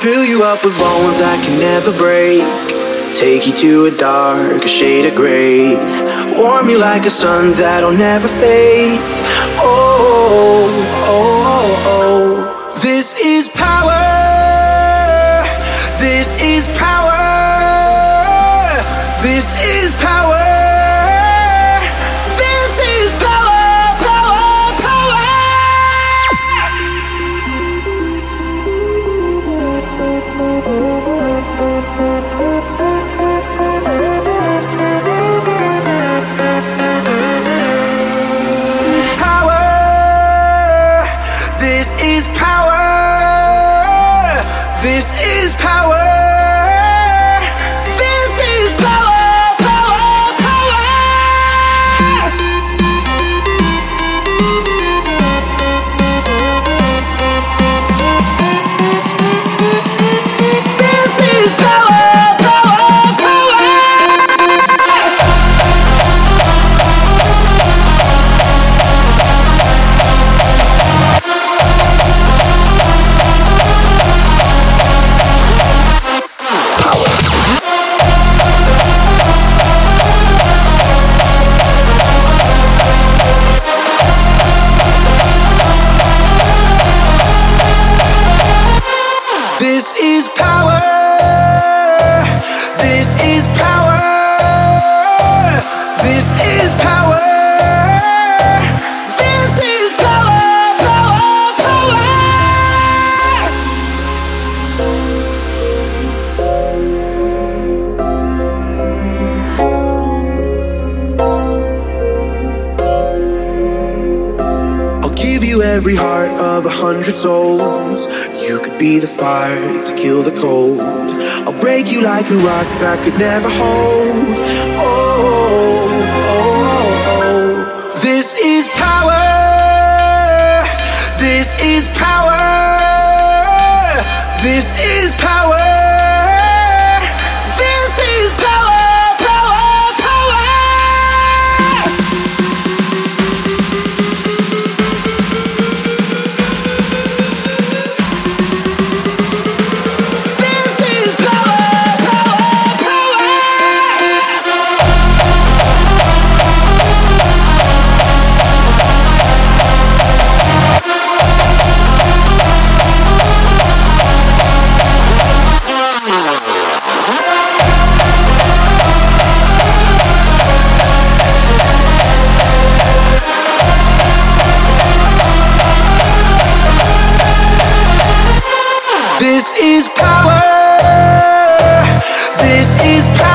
Fill you up with bones that can never break. Take you to a dark shade of gray. Warm you like a sun that'll never fade. Oh, oh, oh, oh. This is power. This is power. This is power. Every heart of a hundred souls. You could be the fire to kill the cold. I'll break you like a rock that could never hold. Oh, oh, oh, oh. This is power. This is power. This is power. This is power. This is power.